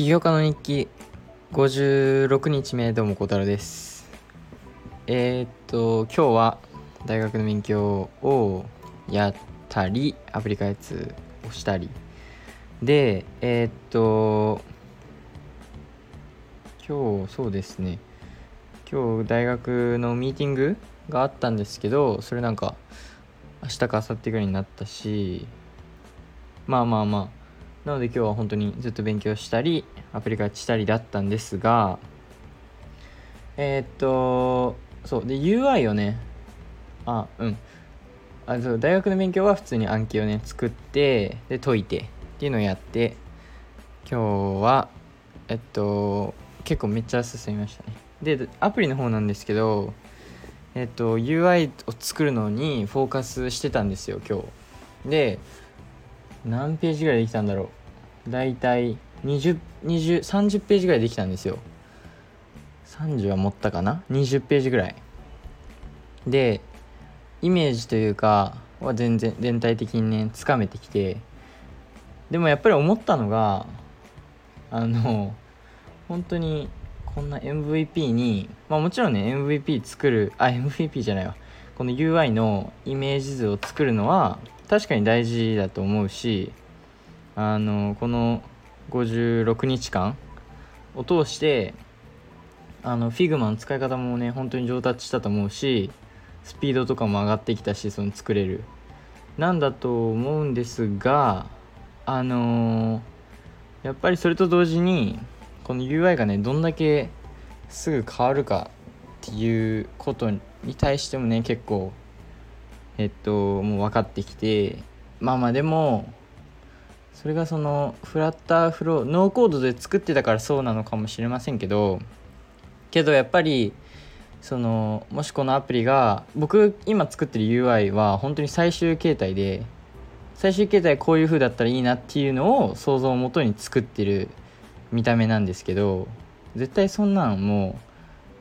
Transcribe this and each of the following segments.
起業家の日記56日目どうも小太郎です。えー、っと今日は大学の勉強をやったりアプリ開発をしたり。でえー、っと今日そうですね。今日大学のミーティングがあったんですけどそれなんか明日か明後日ぐらいになったしまあまあまあなので今日は本当にずっと勉強したりアプリ開発したりだったんですがえー、っとそうで UI をねあうん。あそう大学の勉強は普通に暗記をね作ってで解いてっていうのをやって今日はえっと結構めっちゃ進みましたね。でアプリの方なんですけどえっと UI を作るのにフォーカスしてたんですよ今日。で何ページぐらいできたんだろう。だいたい202030ページぐらいできたんですよ。30は持ったかな？20ページぐらい。でイメージというかは全然全体的にねつかめてきて。でもやっぱり思ったのがあの本当にこんな MVP にまあもちろんね MVP 作るあ MVP じゃないわ。この UI のイメージ図を作るのは確かに大事だと思うしあのこの56日間を通してあの Figma の使い方もね本当に上達したと思うしスピードとかも上がってきたしその作れる。なんだと思うんですがあのー、やっぱりそれと同時にこの UI がねどんだけすぐ変わるかっていうことに対してもね結構えっともう分かってきてまあまあでもそれがそのフラッターフローノーコードで作ってたからそうなのかもしれませんけどけどやっぱりそのもしこのアプリが僕今作ってる UI は本当に最終形態で最終形態こういう風だったらいいなっていうのを想像をもとに作ってる見た目なんですけど絶対そんなんも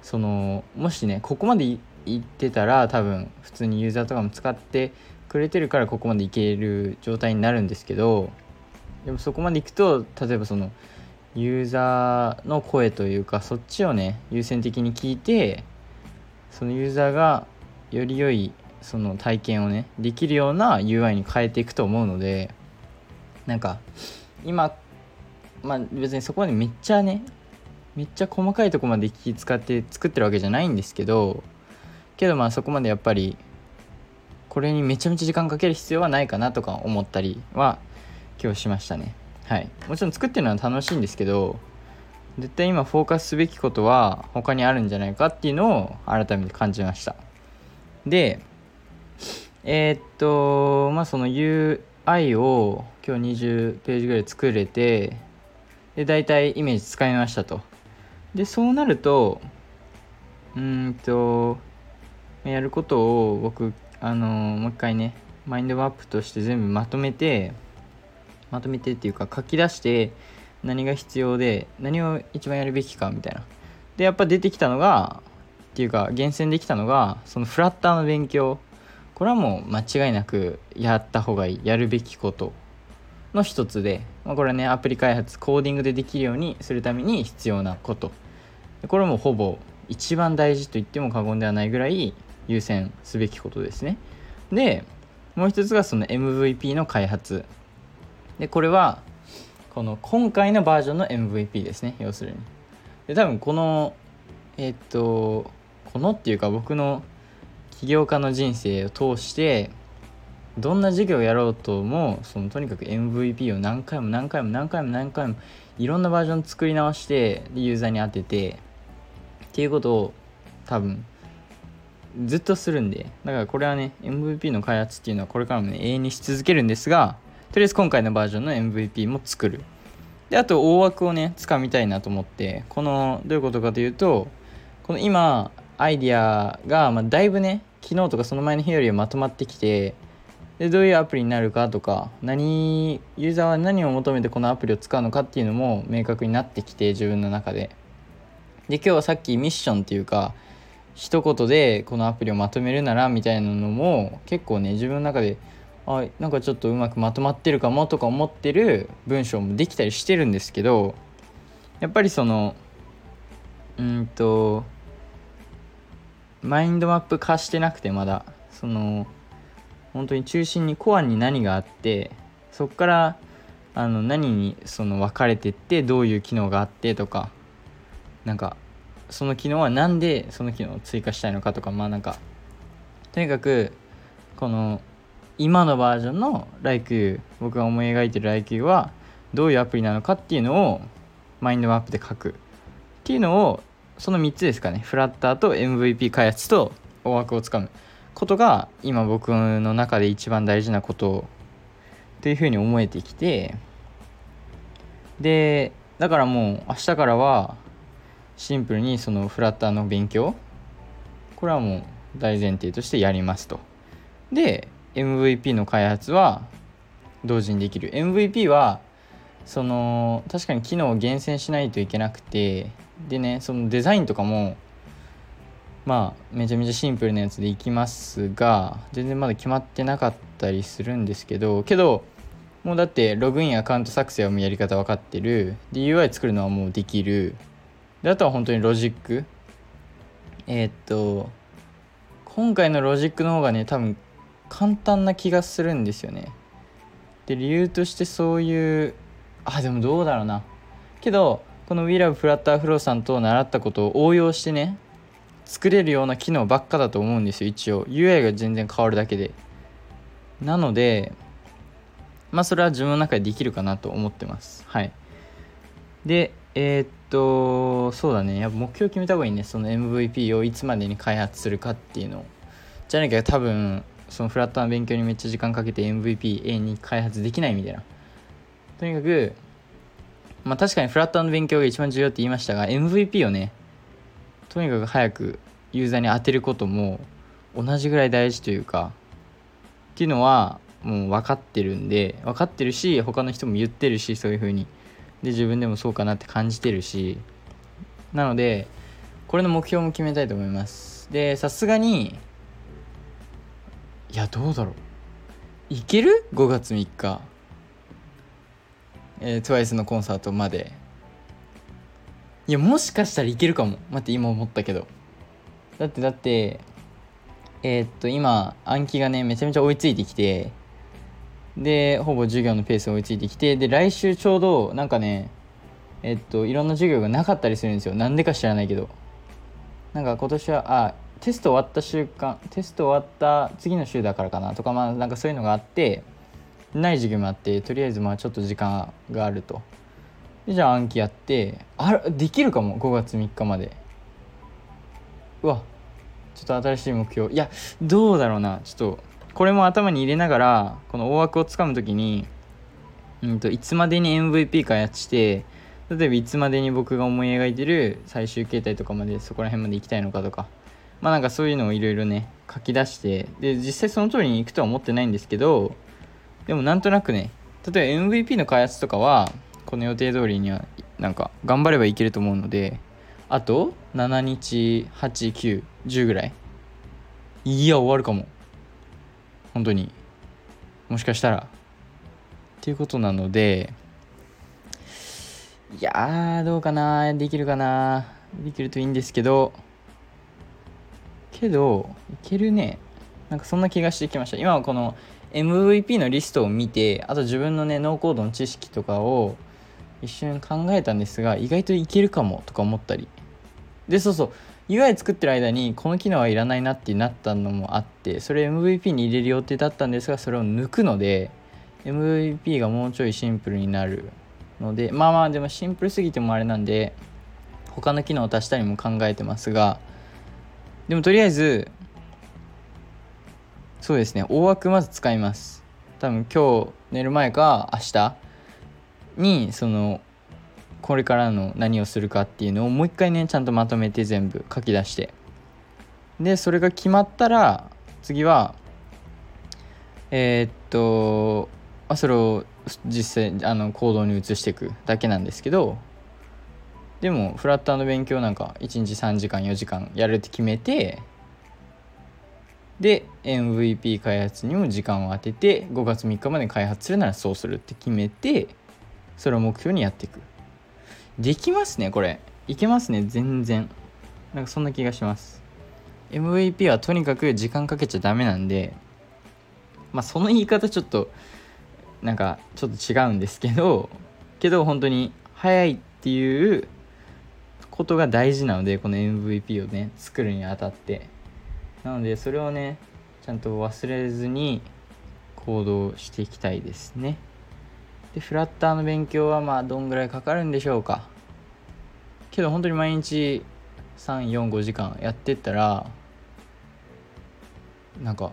うそのもしねここまでいってたら多分普通にユーザーとかも使ってくれてるからここまでいける状態になるんですけどでもそこまでいくと例えばそのユーザーの声というかそっちをね優先的に聞いてそのユーザーがより良いその体験をねできるような UI に変えていくと思うのでなんか今まあ別にそこまでめっちゃねめっちゃ細かいとこまで気使って作ってるわけじゃないんですけどけどまあそこまでやっぱりこれにめちゃめちゃ時間かける必要はないかなとか思ったりは今日しましたね。はい。もちろん作ってるのは楽しいんですけど絶対今フォーカスすべきことは他にあるんじゃないかっていうのを改めて感じました。でえー、っとまあその UI を今日20ページぐらい作れてで大体イメージ使いましたと。でそうなるとうんとやることを僕あのもう一回ねマインドマップとして全部まとめてまとめてっていうか書き出して何が必要で何を一番やるべきかみたいな。でやっぱ出てきたのがっていうか厳選できたのがそのフラッターの勉強。これはもう間違いなくやった方がいい。やるべきことの一つで、まあ、これはねアプリ開発コーディングでできるようにするために必要なこと。これもほぼ一番大事と言っても過言ではないぐらい優先すべきことですね。でもう一つがその MVP の開発。でこれはこの今回のバージョンの MVP ですね。要するに。で多分このえー、っとこのっていうか僕の起業家の人生を通してどんな授業をやろうともそのとにかく MVP を何回も何回も何回も何回もいろんなバージョン作り直してユーザーに当ててっていうことを多分ずっとするんでだからこれはね MVP の開発っていうのはこれからもね永遠にし続けるんですがとりあえず今回のバージョンの MVP も作る。であと大枠をねつかみたいなと思ってこのどういうことかというとこの今アイディアが、まあ、だいぶね昨日とかその前の日よりはまとまってきてでどういうアプリになるかとか何ユーザーは何を求めてこのアプリを使うのかっていうのも明確になってきて自分の中で。で今日はさっきミッションっていうか一言でこのアプリをまとめるならみたいなのも結構ね自分の中であなんかちょっとうまくまとまってるかもとか思ってる文章もできたりしてるんですけどやっぱりそのうんとマインドマップ化してなくてまだ。その本当に中心にコアに何があってそこからあの何にその分かれてってどういう機能があってとかなんかその機能は何でその機能を追加したいのかとかまあなんかとにかくこの今のバージョンの LIKE 僕が思い描いてる LIKE はどういうアプリなのかっていうのをマインドマップで書く。っていうのをその3つですかね。フラッターと MVP 開発と大枠をつかむ。ことが今僕の中で一番大事なこと。というふうに思えてきて。でだからもう明日からはシンプルにそのフラッターの勉強。これはもう大前提としてやりますと。で MVP の開発は同時にできる。MVP はその確かに機能を厳選しないといけなくてでねそのデザインとかもまあめちゃめちゃシンプルなやつでいきますが全然まだ決まってなかったりするんですけどけどもうだってログインアカウント作成はもうやり方分かってる。で UI 作るのはもうできる。であとは本当にロジック。えー、っと今回のロジックの方がね多分簡単な気がするんですよね。で理由としてそういうあでもどうだろうな。けどこの WeLoveFlutterFlow さんと習ったことを応用してね作れるような機能ばっかだと思うんですよ一応。UI が全然変わるだけで。なのでまあそれは自分の中でできるかなと思ってます。はい。でえー、っとそうだね。やっぱ目標決めた方がいいね。その MVP をいつまでに開発するかっていうのじゃなきゃ多分そのフラッターの勉強にめっちゃ時間かけて MVPA に開発できないみたいな。とにかくまあ確かにフラッターの勉強が一番重要って言いましたが MVP をねとにかく早くユーザーに当てることも同じぐらい大事というかっていうのはもう分かってるんで分かってるし他の人も言ってるしそういう風に。で自分でもそうかなって感じてるしなのでこれの目標も決めたいと思います。でさすがにいやどうだろう。いける ?5 月3日。えー、TWICE のコンサートまで。いやもしかしたらいけるかも。待って今思ったけど。だってだってえー、っと今暗記がねめちゃめちゃ追いついてきてでほぼ授業のペース追いついてきてで来週ちょうどなんかねえっといろんな授業がなかったりするんですよ。なんでか知らないけど。なんか今年はあテスト終わった週間テスト終わった次の週だからかな。とかまあなんかそういうのがあってない授業もあってとりあえずまあちょっと時間があると。でじゃあ暗記やってあらできるかも5月3日まで。うわちょっと新しい目標。いやどうだろうな。ちょっとこれも頭に入れながらこの大枠をつかむ時に、うんと、いつまでに MVP 開発して例えばいつまでに僕が思い描いてる最終形態とかまでそこら辺まで行きたいのかとかまあなんかそういうのをいろいろね書き出してで実際その通りに行くとは思ってないんですけどでもなんとなくね例えば MVP の開発とかはこの予定通りにはなんか頑張ればいけると思うのであと7日8910ぐらい。いや終わるかも。本当にもしかしたら。っていうことなのでいやどうかなできるかなできるといいんですけどけどいけるね。なんかそんな気がしてきました。今はこの MVP のリストを見てあと自分のねノーコードの知識とかを一瞬考えたんですが意外といけるかもとか思ったり。でそうそう。UI 作ってる間にこの機能はいらないなってなったのもあってそれ MVP に入れる予定だったんですがそれを抜くので MVP がもうちょいシンプルになるのでまあまあでもシンプルすぎてもあれなんで他の機能を足したりも考えてますがでもとりあえずそうですね大枠まず使います。多分今日寝る前か明日にそのこれからの何をするかっていうのをもう一回ねちゃんとまとめて全部書き出して。でそれが決まったら次はえー、っとあそれを実際あの行動に移していくだけなんですけどでもフラッターの勉強なんか1日3時間4時間やるって決めてで MVP 開発にも時間を当てて5月3日まで開発するならそうするって決めてそれを目標にやっていく。できますねこれ。いけますね全然。なんかそんな気がします。MVP はとにかく時間かけちゃダメなんでまあその言い方ちょっとなんかちょっと違うんですけどけど本当に早いっていうことが大事なのでこの MVP をね作るにあたって。なのでそれをねちゃんと忘れずに行動していきたいですね。でフラッターの勉強はまあどんぐらいかかるんでしょうか。けど本当に毎日345時間やってったらなんか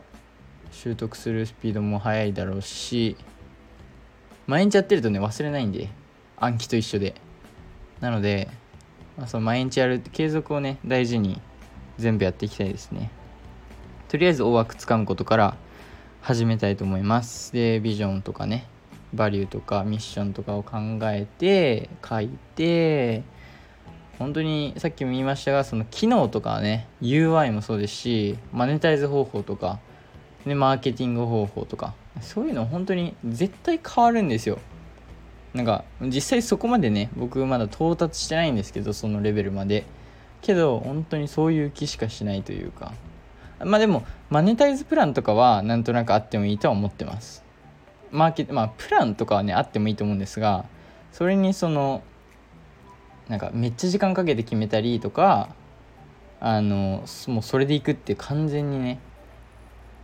習得するスピードも速いだろうし毎日やってるとね忘れないんで暗記と一緒で。なので、まあ、その毎日やる継続をね大事に全部やっていきたいですね。とりあえず大枠つかむことから始めたいと思います。でビジョンとかねバリューとかミッションとかを考えて書いて本当にさっきも言いましたがその機能とかね UI もそうですしマネタイズ方法とか、ね、マーケティング方法とかそういうの本当に絶対変わるんですよ。なんか実際そこまでね僕まだ到達してないんですけどそのレベルまで。けど本当にそういう気しかしないというか。まあでもマネタイズプランとかはなんとなくあってもいいとは思ってます。マーケットまあプランとかはねあってもいいと思うんですがそれにそのなんかめっちゃ時間かけて決めたりとかあのもうそれでいくって完全にね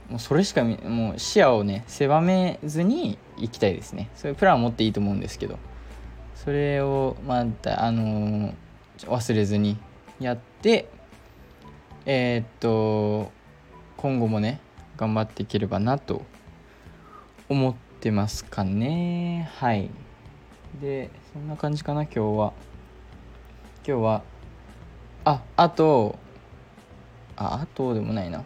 もうそれしかもう視野をね狭めずに行きたいですね。そういうプランを持っていいと思うんですけど。それをまたあの忘れずにやってえー、っと今後もね頑張っていければなと思ってますかね。はい。でそんな感じかな今日は。今日はああとああとでもないな。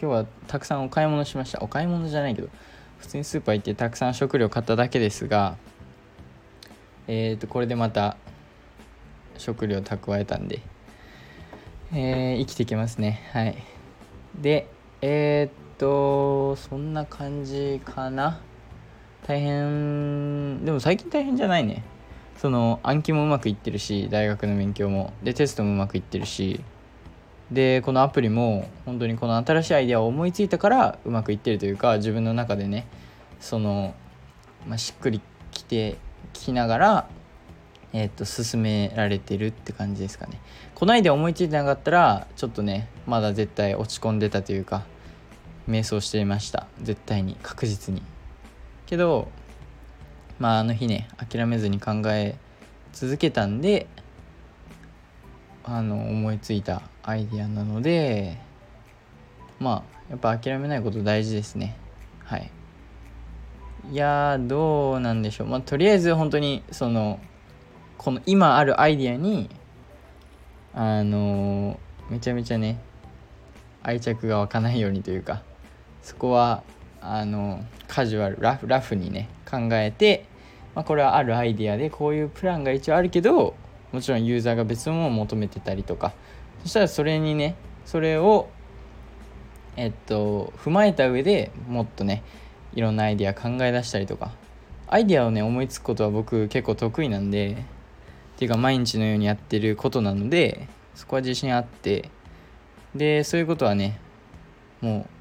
今日はたくさんお買い物しました。お買い物じゃないけど普通にスーパー行ってたくさん食料買っただけですがえっ、ー、とこれでまた食料蓄えたんで、えー、生きていけますね。はい。でえー、っとそんな感じかな。大変でも最近大変じゃないね。その暗記もうまくいってるし大学の勉強も。でテストもうまくいってるし。でこのアプリも本当にこの新しいアイデアを思いついたからうまくいってるというか自分の中でねその、まあ、しっくりきてきながら、え、っと進められてるって感じですかね。このアイデア思いついてなかったらちょっとねまだ絶対落ち込んでたというか迷走していました。絶対に確実に。けどまああの日ね諦めずに考え続けたんであの思いついたアイディアなのでまあやっぱ諦めないこと大事ですね。はい。いやどうなんでしょう。まあとりあえず本当にそのこの今あるアイディアにあのめちゃめちゃね愛着が湧かないようにというかそこはあのカジュアルラフラフにね考えて、まあ、これはあるアイディアでこういうプランが一応あるけどもちろんユーザーが別のものを求めてたりとか。そしたらそれにねそれをえっと踏まえた上でもっとねいろんなアイディア考え出したりとか。アイディアをね思いつくことは僕結構得意なんでっていうか毎日のようにやってることなのでそこは自信あって。でそういうことはねもう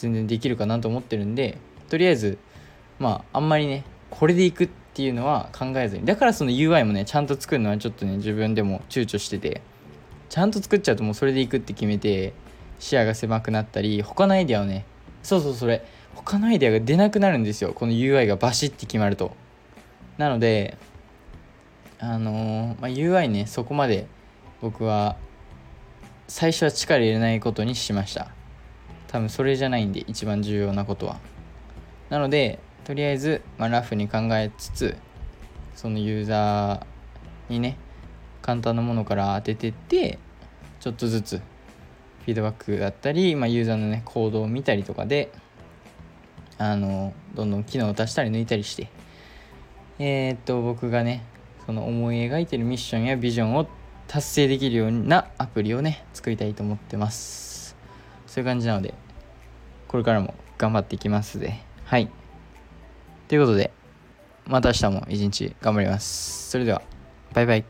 全然できるかなと思ってるんでとりあえずまああんまりねこれでいくっていうのは考えずにだからその UI もねちゃんと作るのはちょっとね自分でも躊躇しててちゃんと作っちゃうともうそれでいくって決めて視野が狭くなったり他のアイデアをねそうそうそれ他のアイデアが出なくなるんですよ。この UI がバシッて決まると。なのであのー、まあ、UI ねそこまで僕は最初は力入れないことにしました。多分それじゃないんで一番重要なことは。なのでとりあえず、まあ、ラフに考えつつそのユーザーにね簡単なものから当ててってちょっとずつフィードバックだったり、まあ、ユーザーのね行動を見たりとかであのどんどん機能を足したり抜いたりして。えー、っと僕がねその思い描いてるミッションやビジョンを達成できるようなアプリをね作りたいと思ってます。そういう感じなのでこれからも頑張っていきますではいということで、また明日も一日頑張ります。それでは。バイバイ